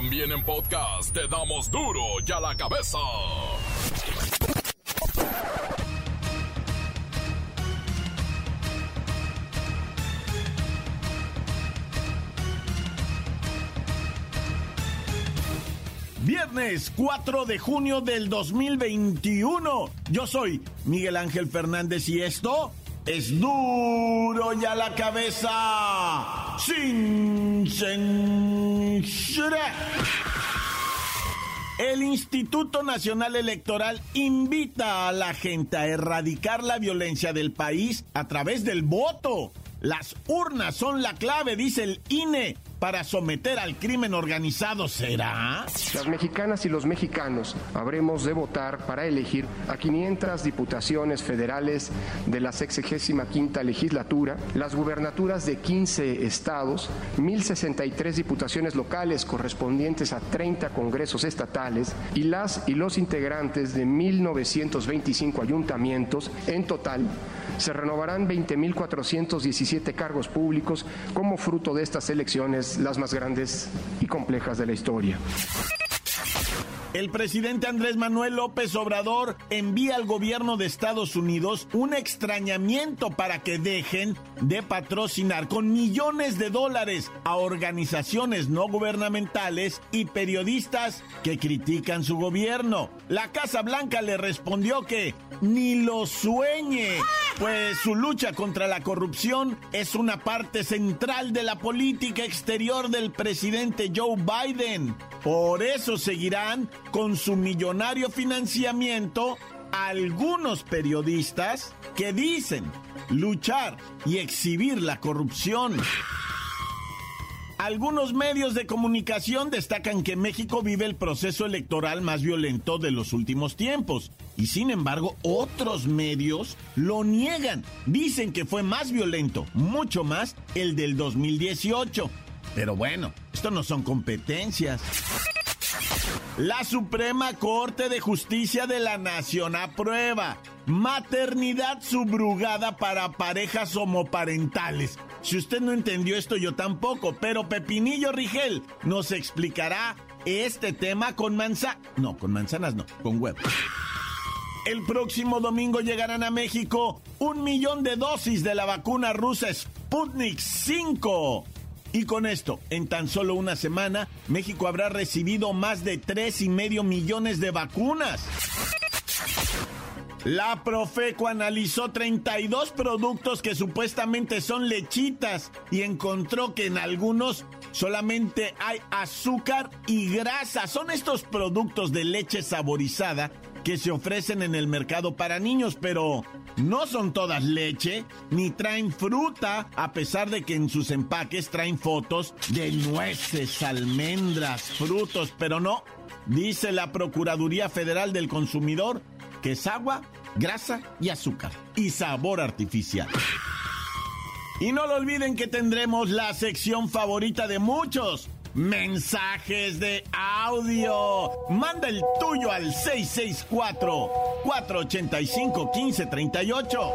También en podcast te damos duro y a la cabeza. Viernes 4 de junio del 2021. Yo soy Miguel Ángel Fernández y esto es duro y a la cabeza. Sin censura. El Instituto Nacional Electoral invita a la gente a erradicar la violencia del país a través del voto. Las urnas son la clave, dice el INE para someter al crimen organizado será? Las mexicanas y los mexicanos habremos de votar para elegir a 500 diputaciones federales de la 65 legislatura, las gubernaturas de 15 estados, 1063 diputaciones locales correspondientes a 30 congresos estatales y las y los integrantes de 1925 ayuntamientos en total se renovarán 20.417 cargos públicos como fruto de estas elecciones, las más grandes y complejas de la historia. El presidente Andrés Manuel López Obrador envía al gobierno de Estados Unidos un extrañamiento para que dejen de patrocinar con millones de dólares a organizaciones no gubernamentales y periodistas que critican su gobierno. La Casa Blanca le respondió que ni lo sueñe, pues su lucha contra la corrupción es una parte central de la política exterior del presidente Joe Biden. Por eso seguirán con su millonario financiamiento algunos periodistas que dicen luchar y exhibir la corrupción. Algunos medios de comunicación destacan que México vive el proceso electoral más violento de los últimos tiempos y sin embargo otros medios lo niegan. Dicen que fue más violento, mucho más el del 2018. Pero bueno, esto no son competencias. La Suprema Corte de Justicia de la Nación aprueba maternidad subrugada para parejas homoparentales. Si usted no entendió esto, yo tampoco, pero Pepinillo Rigel nos explicará este tema con manzanas. No, con manzanas no, con huevos. El próximo domingo llegarán a México un millón de dosis de la vacuna rusa Sputnik 5. Y con esto, en tan solo una semana, México habrá recibido más de tres y medio millones de vacunas. La Profeco analizó 32 productos que supuestamente son lechitas y encontró que en algunos solamente hay azúcar y grasa. Son estos productos de leche saborizada que se ofrecen en el mercado para niños, pero no son todas leche, ni traen fruta, a pesar de que en sus empaques traen fotos de nueces, almendras, frutos, pero no, dice la Procuraduría Federal del Consumidor, que es agua, grasa y azúcar, y sabor artificial. Y no lo olviden que tendremos la sección favorita de muchos mensajes de audio. Manda el tuyo al 664-485-1538.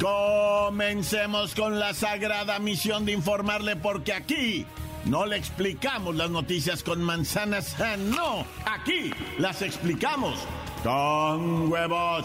Comencemos con la sagrada misión de informarle porque aquí no le explicamos las noticias con manzanas, no, aquí las explicamos con huevos.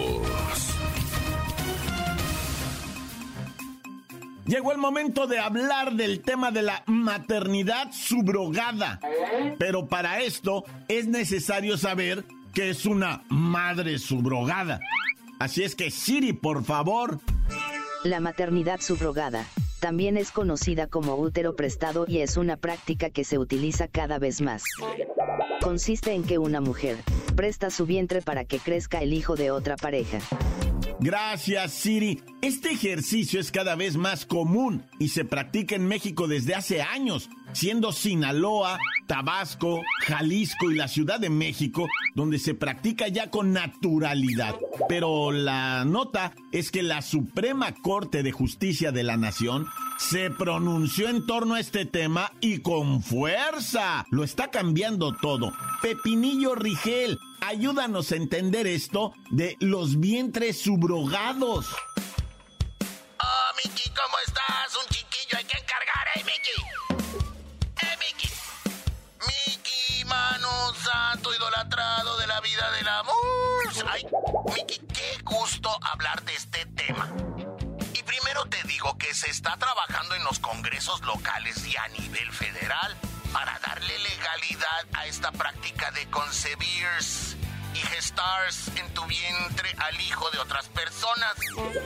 Llegó el momento de hablar del tema de la maternidad subrogada. Pero para esto es necesario saber que es una madre subrogada. Así es que Siri, por favor. La maternidad subrogada también es conocida como útero prestado y es una práctica que se utiliza cada vez más. Consiste en que una mujer presta su vientre para que crezca el hijo de otra pareja. Gracias, Siri. Este ejercicio es cada vez más común y se practica en México desde hace años. Siendo Sinaloa, Tabasco, Jalisco y la Ciudad de México donde se practica ya con naturalidad. Pero la nota es que la Suprema Corte de Justicia de la Nación se pronunció en torno a este tema y con fuerza. Lo está cambiando todo. Pepinillo Rigel, ayúdanos a entender esto de los vientres subrogados. Oh, Miki, ¿cómo estás? Un chiquillo hay que encargar, ¿eh, Miki? Idolatrado de la vida del amor. Ay, Miki, qué gusto hablar de este tema. Y primero te digo que se está trabajando en los congresos locales y a nivel federal para darle legalidad a esta práctica de concebir y gestars en tu vientre al hijo de otras personas,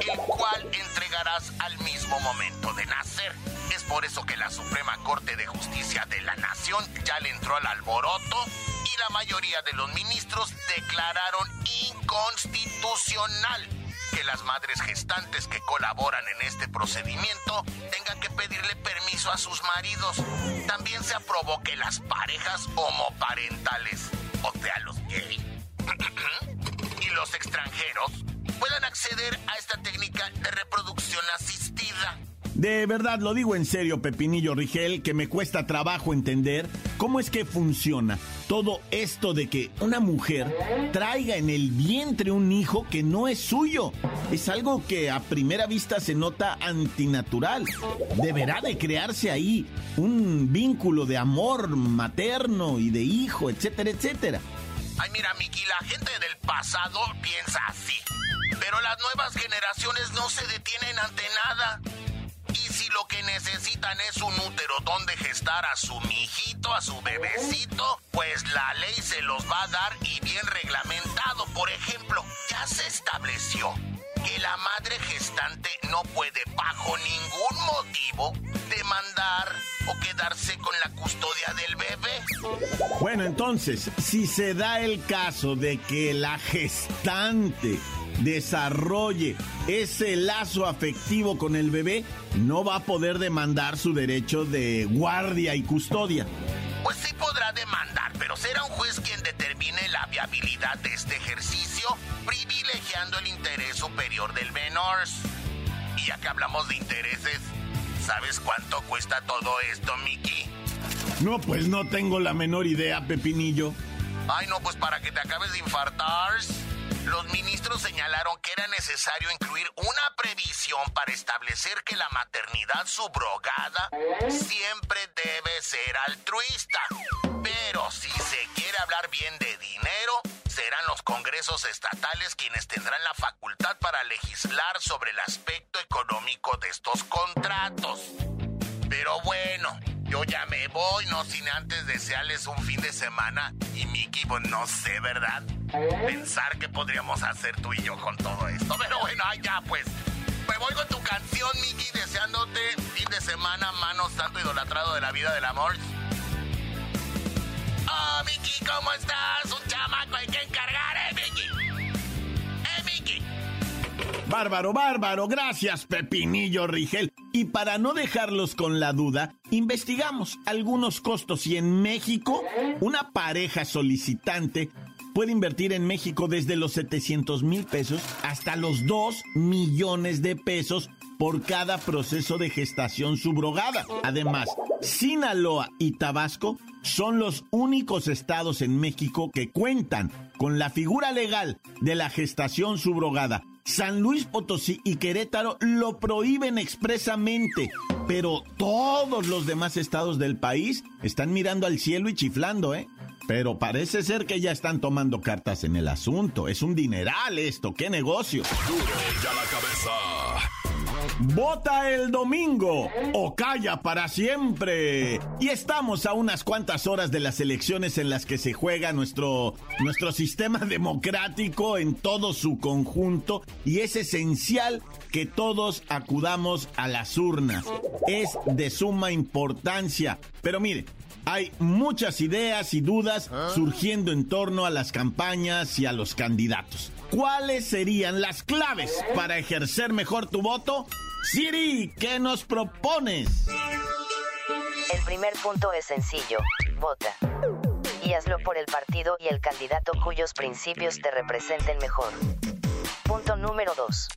el cual entregarás al mismo momento de nacer. Es por eso que la Suprema Corte de Justicia de la Nación ya le entró al alboroto la mayoría de los ministros declararon inconstitucional que las madres gestantes que colaboran en este procedimiento tengan que pedirle permiso a sus maridos. También se aprobó que las parejas homoparentales, o sea, los gays, y los extranjeros puedan acceder a esta técnica de reproducción asistida. De verdad, lo digo en serio, Pepinillo Rigel, que me cuesta trabajo entender cómo es que funciona todo esto de que una mujer traiga en el vientre un hijo que no es suyo. Es algo que a primera vista se nota antinatural. Deberá de crearse ahí un vínculo de amor materno y de hijo, etcétera, etcétera. Ay, mira, Miki, la gente del pasado piensa así. Pero las nuevas generaciones no se detienen ante nada. Y si lo que necesitan es un útero donde gestar a su mijito, a su bebecito, pues la ley se los va a dar y bien reglamentado. Por ejemplo, ya se estableció que la madre gestante no puede bajo ningún motivo demandar o quedarse con la custodia del bebé. Bueno, entonces, si se da el caso de que la gestante desarrolle ese lazo afectivo con el bebé, no va a poder demandar su derecho de guardia y custodia. Pues sí podrá demandar, pero será un juez quien determine la viabilidad de este ejercicio, privilegiando el interés superior del menor. Y ya que hablamos de intereses, ¿sabes cuánto cuesta todo esto, Mickey? No, pues no tengo la menor idea, Pepinillo. Ay, no, pues para que te acabes de infartar los ministros señalaron que era necesario incluir una previsión para establecer que la maternidad subrogada siempre debe ser altruista. Pero si se quiere hablar bien de dinero, serán los congresos estatales quienes tendrán la facultad para legislar sobre el aspecto económico de estos contratos. Pero bueno, yo ya me voy, no sin antes desearles un fin de semana y Mickey, pues no sé, ¿verdad? Pensar que podríamos hacer tú y yo con todo esto. Pero bueno, ya pues. Me voy con tu canción, Mickey, deseándote fin de semana, manos tanto idolatrado de la vida del amor. Oh, Mickey, ¿cómo estás? Un chamaco hay que encargar, Bárbaro, bárbaro, gracias Pepinillo Rigel. Y para no dejarlos con la duda, investigamos algunos costos y en México una pareja solicitante puede invertir en México desde los 700 mil pesos hasta los 2 millones de pesos por cada proceso de gestación subrogada. Además, Sinaloa y Tabasco son los únicos estados en México que cuentan con la figura legal de la gestación subrogada. San Luis Potosí y Querétaro lo prohíben expresamente, pero todos los demás estados del país están mirando al cielo y chiflando, ¿eh? Pero parece ser que ya están tomando cartas en el asunto. Es un dineral esto, qué negocio. Duro ya la cabeza. Vota el domingo o calla para siempre. Y estamos a unas cuantas horas de las elecciones en las que se juega nuestro, nuestro sistema democrático en todo su conjunto y es esencial que todos acudamos a las urnas. Es de suma importancia. Pero mire, hay muchas ideas y dudas surgiendo en torno a las campañas y a los candidatos. ¿Cuáles serían las claves para ejercer mejor tu voto? Siri, ¿qué nos propones? El primer punto es sencillo, vota. Y hazlo por el partido y el candidato cuyos principios te representen mejor. Punto número 2.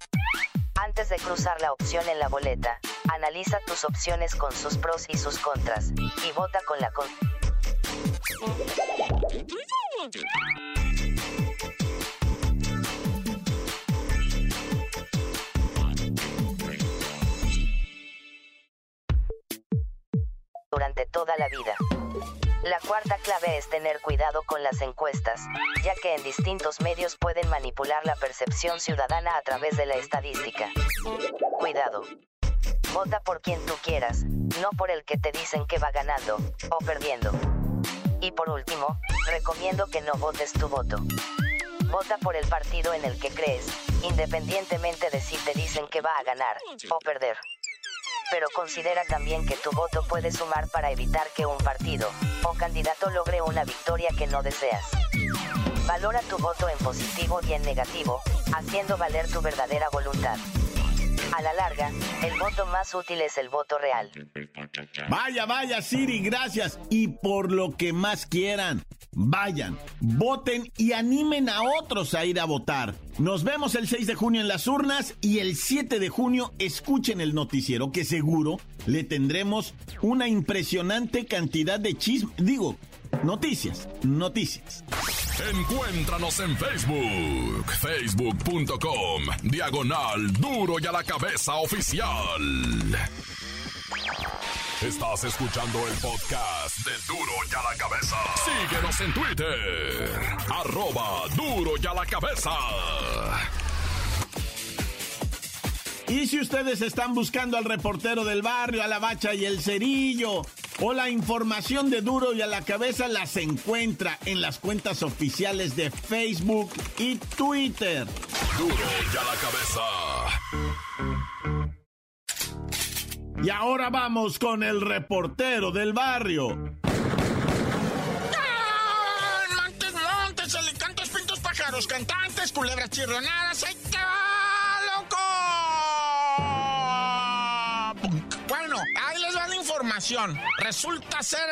Antes de cruzar la opción en la boleta, analiza tus opciones con sus pros y sus contras, y vota con la con... durante toda la vida. La cuarta clave es tener cuidado con las encuestas, ya que en distintos medios pueden manipular la percepción ciudadana a través de la estadística. Cuidado. Vota por quien tú quieras, no por el que te dicen que va ganando o perdiendo. Y por último, recomiendo que no votes tu voto. Vota por el partido en el que crees, independientemente de si te dicen que va a ganar o perder pero considera también que tu voto puede sumar para evitar que un partido o candidato logre una victoria que no deseas. Valora tu voto en positivo y en negativo, haciendo valer tu verdadera voluntad. A la larga, el voto más útil es el voto real. Vaya, vaya, Siri, gracias. Y por lo que más quieran, vayan, voten y animen a otros a ir a votar. Nos vemos el 6 de junio en las urnas y el 7 de junio escuchen el noticiero que seguro le tendremos una impresionante cantidad de chismes. Digo, noticias, noticias. Encuéntranos en Facebook, facebook.com, diagonal duro y a la cabeza oficial. Estás escuchando el podcast de Duro y a la cabeza. Síguenos en Twitter, arroba duro y a la cabeza. Y si ustedes están buscando al reportero del barrio, a la bacha y el cerillo, o la información de Duro y a la cabeza las encuentra en las cuentas oficiales de Facebook y Twitter. Duro y a la cabeza. Y ahora vamos con el reportero del barrio. Montes, montes, alicantos, pintos, pájaros, cantantes, culebras chirronadas, ¡ay, qué loco! Bueno, ahí va información. Resulta ser,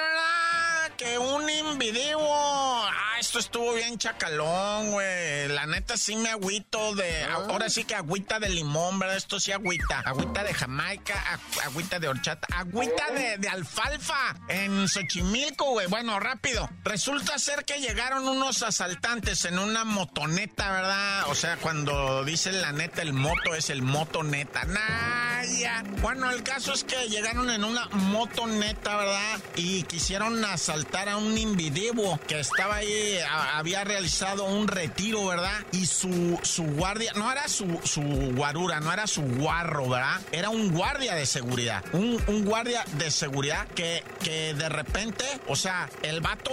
que un individuo. Ah, esto estuvo bien chacalón, güey. La neta sí me agüito de. Ah. Ahora sí que agüita de limón, ¿verdad? Esto sí agüita. Agüita de Jamaica, agüita de horchata, agüita de, de alfalfa en Xochimilco, güey. Bueno, rápido. Resulta ser que llegaron unos asaltantes en una motoneta, ¿verdad? O sea, cuando dicen la neta, el moto es el motoneta. Naya. Bueno, el caso es que llegaron en una motoneta, ¿verdad? Y quisieron asaltar a un individuo que estaba ahí, había realizado un retiro, ¿verdad? Y su, su guardia, no era su, su guarura, no era su guarro, ¿verdad? Era un guardia de seguridad. Un, un guardia de seguridad que, que de repente, o sea, el vato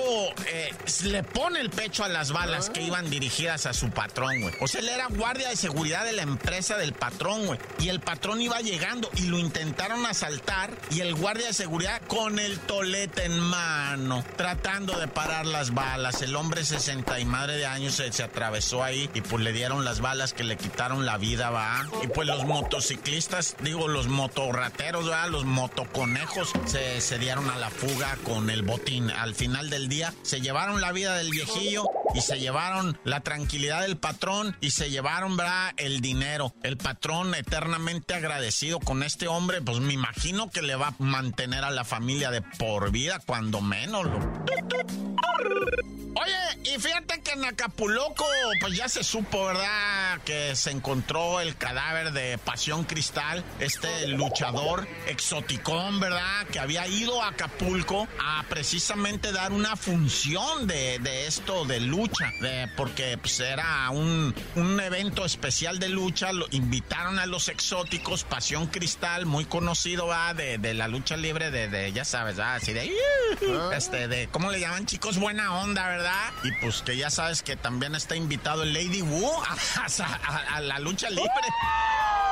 eh, le pone el pecho a las balas que iban dirigidas a su patrón, güey. O sea, él era guardia de seguridad de la empresa del patrón, güey. Y el patrón iba llegando y lo intentaron asaltar y el guardia de seguridad con el tolete en mano tratando de parar las balas. El hombre 60 y madre de años se, se, atravesó ahí y pues le dieron las balas que le quitaron la vida, va. Y pues los motociclistas, digo, los motorrateros, va, los motoconejos se, se dieron a la fuga con el botín. Al final del día se llevaron la vida del viejillo y se llevaron la tranquilidad del patrón y se llevaron, ¿verdad? El dinero. El patrón eternamente agradecido con este hombre, pues me imagino que le va a mantener a la familia de por vida, cuando menos. Oye, y fíjate que en Acapulco, pues ya se supo, ¿verdad? Que se encontró el cadáver de Pasión Cristal, este luchador exoticón, ¿verdad? Que había ido a Acapulco a precisamente dar una función de, de esto de lucha, de, porque pues, era un, un evento especial de lucha, lo invitaron a los exóticos, Pasión Cristal, muy conocido, ¿va? De, de la lucha libre, de, de ya sabes, ¿verdad? Así de, este, ¿cómo le llaman chicos? Buena onda, ¿verdad? Y pues que ya sabes que también está invitado el Lady Wu a, a la lucha libre.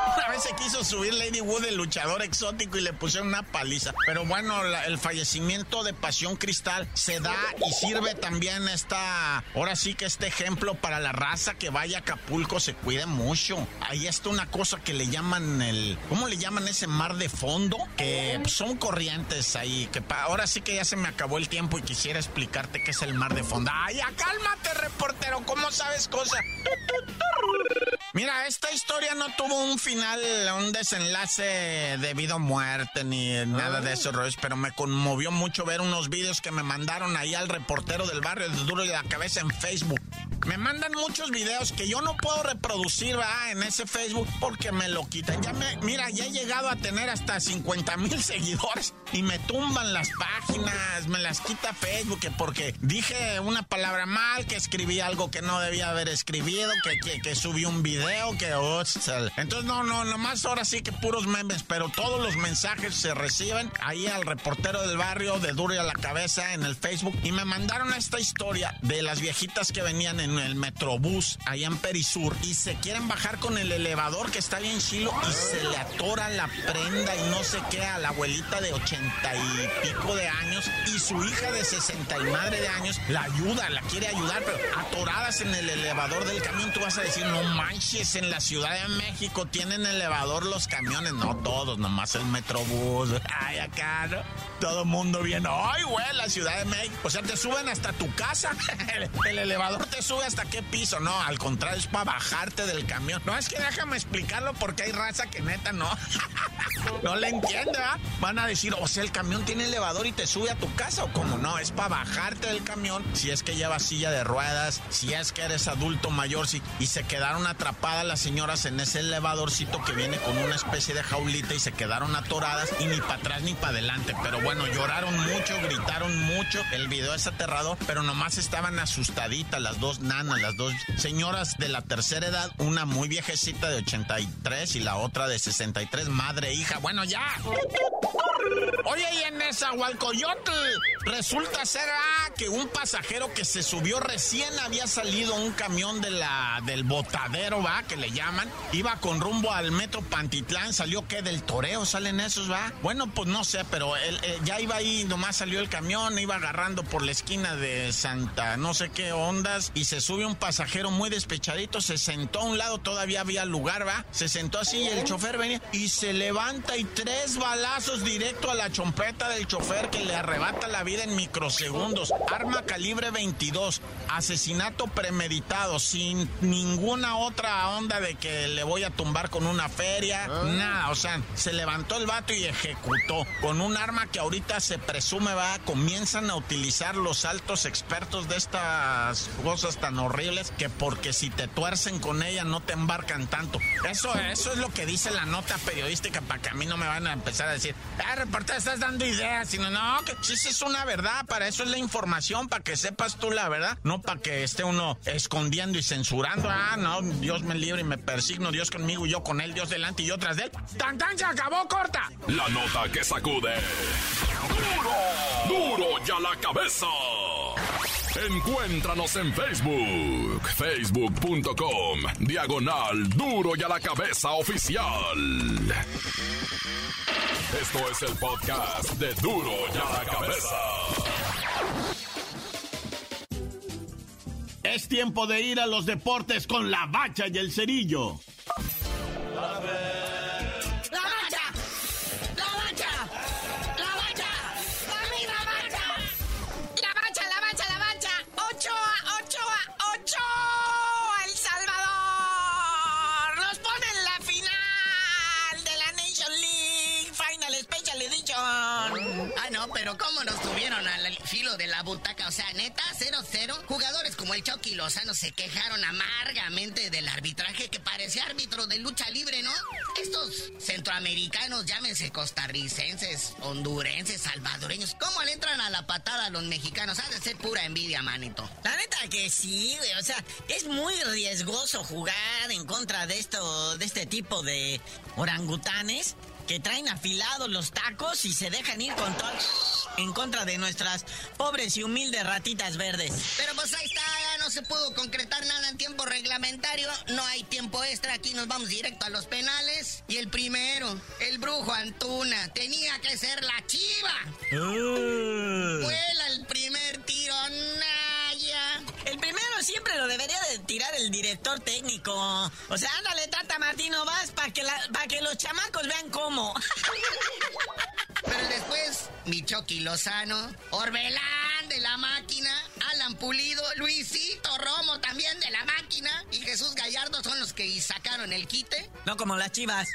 Una vez se quiso subir Lady Wood, el luchador exótico, y le pusieron una paliza. Pero bueno, el fallecimiento de Pasión Cristal se da y sirve también esta. Ahora sí que este ejemplo para la raza que vaya a Acapulco se cuide mucho. Ahí está una cosa que le llaman el. ¿Cómo le llaman ese mar de fondo? Que son corrientes ahí. Que ahora sí que ya se me acabó el tiempo y quisiera explicarte qué es el mar de fondo. ¡Ay, ya cálmate, reportero! ¿Cómo sabes cosas? Mira, esta historia no tuvo un final, un desenlace debido a muerte ni nada de esos rollos, pero me conmovió mucho ver unos vídeos que me mandaron ahí al reportero del barrio de Duro y la Cabeza en Facebook. Me mandan muchos videos que yo no puedo reproducir en ese Facebook porque me lo quitan. Ya me, mira, ya he llegado a tener hasta 50 mil seguidores y me tumban las páginas, me las quita Facebook porque dije una palabra mal, que escribí algo que no debía haber escribido, que, que, que subí un video, que... Oh, entonces, no, no, nomás ahora sí que puros memes, pero todos los mensajes se reciben ahí al reportero del barrio de Duro y a la Cabeza en el Facebook. Y me mandaron esta historia de las viejitas que venían en el Metrobús allá en Perisur y se quieren bajar con el elevador que está bien chilo y se le atora la prenda y no sé qué a la abuelita de ochenta y pico de años y su hija de sesenta y madre de años la ayuda, la quiere ayudar, pero atoradas en el elevador del camión, tú vas a decir, no manches, en la Ciudad de México tienen elevador los camiones, no todos, nomás el Metrobús, ay, acá, ¿no? Todo mundo viene, ay, güey, la Ciudad de México, o sea, te suben hasta tu casa, el elevador te sube hasta qué piso. No, al contrario, es para bajarte del camión. No, es que déjame explicarlo porque hay raza que neta no. no le entiende. Van a decir, o sea, el camión tiene elevador y te sube a tu casa o como no, es para bajarte del camión si es que llevas silla de ruedas, si es que eres adulto mayor, si, y se quedaron atrapadas las señoras en ese elevadorcito que viene con una especie de jaulita y se quedaron atoradas y ni para atrás ni para adelante. Pero bueno, lloraron mucho, gritaron mucho. El video es aterrador, pero nomás estaban asustaditas las dos nanas, las dos señoras de la tercera edad, una muy viejecita de 83 y la otra de 63, madre hija. Bueno, ya. Oye, y en esa Hualcoyotl resulta ser ah, que un pasajero que se subió recién había salido un camión de la, del botadero, va, que le llaman, iba con rumbo al metro Pantitlán, salió que del toreo, salen esos, va. Bueno, pues no sé, pero él, eh, ya iba ahí, nomás salió el camión, iba agarrando por la esquina de Santa, no sé qué ondas, y se sube un pasajero muy despechadito, se sentó a un lado, todavía había lugar, va, se sentó así y el chofer venía y se levanta y tres balazos directo a la chompeta del chofer que le arrebata la vida en microsegundos. Arma calibre 22, asesinato premeditado, sin ninguna otra onda de que le voy a tumbar con una feria, nada, o sea, se levantó el vato y ejecutó con un arma que ahorita se presume va, comienzan a utilizar los altos expertos de estas cosas tan horribles que porque si te tuercen con ella no te embarcan tanto. Eso, eso es lo que dice la nota periodística para que a mí no me van a empezar a decir, ah, reportero, estás dando ideas, sino no, que sí, sí es una verdad, para eso es la información, para que sepas tú la verdad, no para que esté uno escondiendo y censurando, ah, no, Dios me libre y me persigno, Dios conmigo y yo con él, Dios delante y yo tras de él. ¡Tan, tan, se acabó, corta! La nota que sacude. ¡Duro! ¡Duro ya la cabeza! Encuéntranos en Facebook, facebook.com, diagonal duro y a la cabeza oficial. Esto es el podcast de duro y a la cabeza. Es tiempo de ir a los deportes con la bacha y el cerillo. ¿Cómo nos tuvieron al filo de la butaca? O sea, neta, 0-0. Jugadores como el Chucky Lozano se quejaron amargamente del arbitraje que parecía árbitro de lucha libre, ¿no? Estos centroamericanos, llámense costarricenses, hondurenses, salvadoreños, ¿cómo le entran a la patada a los mexicanos? Ha de ser pura envidia, manito. La neta que sí, güey. O sea, es muy riesgoso jugar en contra de esto, de este tipo de orangutanes que traen afilados los tacos y se dejan ir con todo en contra de nuestras pobres y humildes ratitas verdes. Pero pues ahí está, se pudo concretar nada en tiempo reglamentario, no hay tiempo extra, aquí nos vamos directo a los penales. Y el primero, el brujo Antuna, tenía que ser la chiva. Uh. Vuela el primer tiro, Naya. El primero siempre lo debería de tirar el director técnico. O sea, ándale, Tata Martino, vas para que, que los chamacos vean cómo. Pero después, mi Chucky Lozano, Orbelán de la máquina, Alan Pulido, Luisito Romo también de la máquina y Jesús Gallardo son los que sacaron el quite. No como las chivas.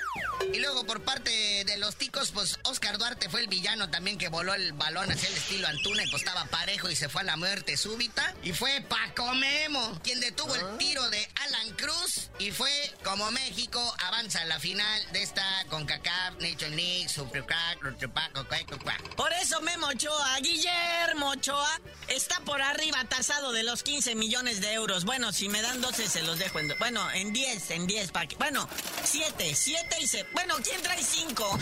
Y luego por parte de los ticos, pues Oscar Duarte fue el villano también que voló el balón hacia el estilo Antuna y pues estaba parejo y se fue a la muerte súbita. Y fue Paco Memo quien detuvo el ah. tiro de Alan Cruz y fue como México avanza a la final de esta CONCACAF Nation League Super Por eso Memo Ochoa, Guillermo Ochoa, está por arriba tasado de los 15 millones de euros. Bueno, si me dan 12 se los dejo en... Bueno, en 10, en 10 para Bueno, 7, 7 y se... Bueno, ¿quién trae 5?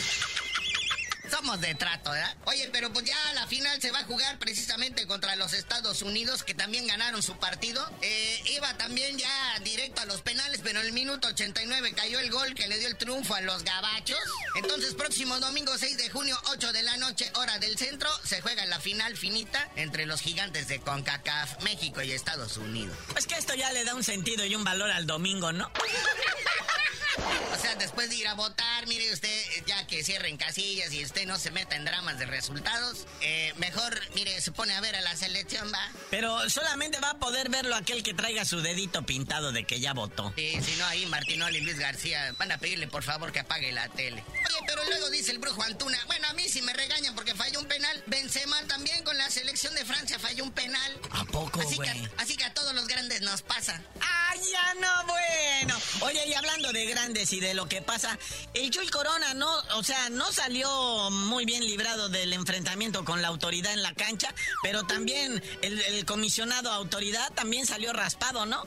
Somos de trato, ¿verdad? Oye, pero pues ya la final se va a jugar precisamente contra los Estados Unidos, que también ganaron su partido. Eh, iba también ya directo a los penales, pero en el minuto 89 cayó el gol que le dio el triunfo a los gabachos. Entonces, próximo domingo 6 de junio, 8 de la noche, hora del centro, se juega la final finita entre los gigantes de CONCACAF, México y Estados Unidos. Es que esto ya le da un sentido y un valor al domingo, ¿no? O sea, después de ir a votar, mire usted, ya que cierren casillas y usted no se meta en dramas de resultados, eh, mejor, mire, se pone a ver a la selección, va. Pero solamente va a poder verlo aquel que traiga su dedito pintado de que ya votó. Sí, si no, ahí Martinoli y Luis García van a pedirle por favor que apague la tele. Oye, pero luego dice el brujo Antuna, bueno, a mí si me regañan porque falló un penal, Benzema también con la selección de Francia falló un penal. ¿A poco, así que, así que a todos los grandes nos pasa. ¡Ay, ya no, bueno! Oye, y hablando de grandes y de lo que pasa. El Chuy Corona no, o sea, no salió muy bien librado del enfrentamiento con la autoridad en la cancha, pero también el, comisionado autoridad también salió raspado, ¿no?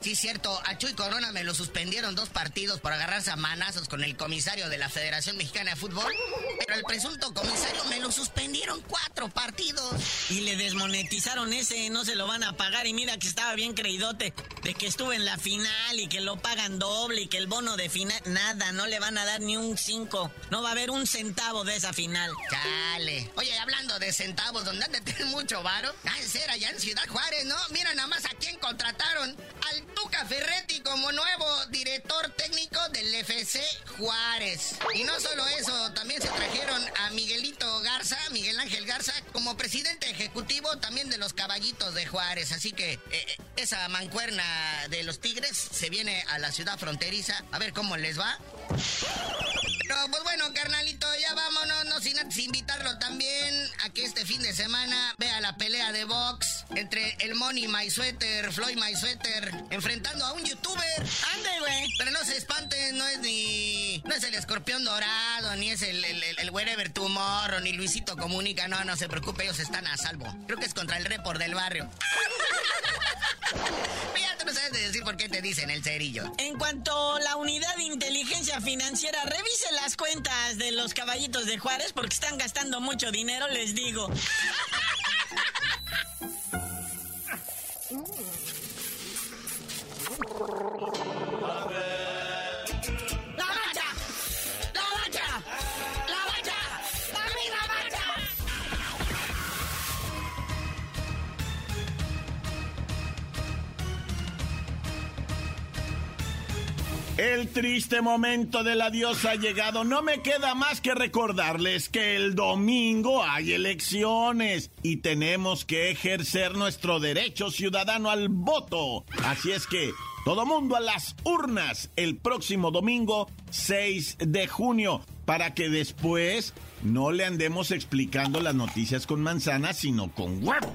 Sí, sí, cierto. A Chuy Corona me lo suspendieron dos partidos por agarrarse a manazos con el comisario de la Federación Mexicana de Fútbol, pero el presunto comisario me lo suspendieron cuatro partidos. Y le desmonetizaron ese, no se lo van a pagar. Y mira que estaba bien creídote de que estuvo en la final y que lo pagan doble y que el bono de final, nada, no le van a dar ni un 5. No va a haber un centavo de esa final. Chale. Oye, hablando de centavos, ¿dónde han de tener mucho varo? Ah, ser allá en Ciudad Juárez, ¿no? Mira nada más a quién contrataron. Al Tuca Ferretti como nuevo director técnico del FC Juárez. Y no solo eso, también se trajeron a Miguelito Garza, Miguel Ángel Garza, como presidente ejecutivo también de los Caballitos de Juárez. Así que eh, eh, esa mancuerna de los Tigres se viene a la ciudad fronteriza a ver cómo les va. Pero pues bueno, carnalito, ya vámonos, no sin antes invitarlo también a que este fin de semana vea la pelea de box entre el Money My Sweater, Floyd My Sweater, enfrentando a un youtuber. Ande, güey. Pero no se espanten, no es ni. No es el escorpión dorado, ni es el, el, el, Wherever Tomorrow, ni Luisito Comunica. No, no se preocupe, ellos están a salvo. Creo que es contra el report del barrio. ya tú no sabes de decir por qué te dicen el cerillo. En cuanto a la unidad de inteligencia financiera revise las cuentas de los caballitos de Juárez porque están gastando mucho dinero, les digo. El triste momento del adiós ha llegado. No me queda más que recordarles que el domingo hay elecciones y tenemos que ejercer nuestro derecho ciudadano al voto. Así es que todo mundo a las urnas el próximo domingo 6 de junio para que después no le andemos explicando las noticias con manzanas, sino con huevo.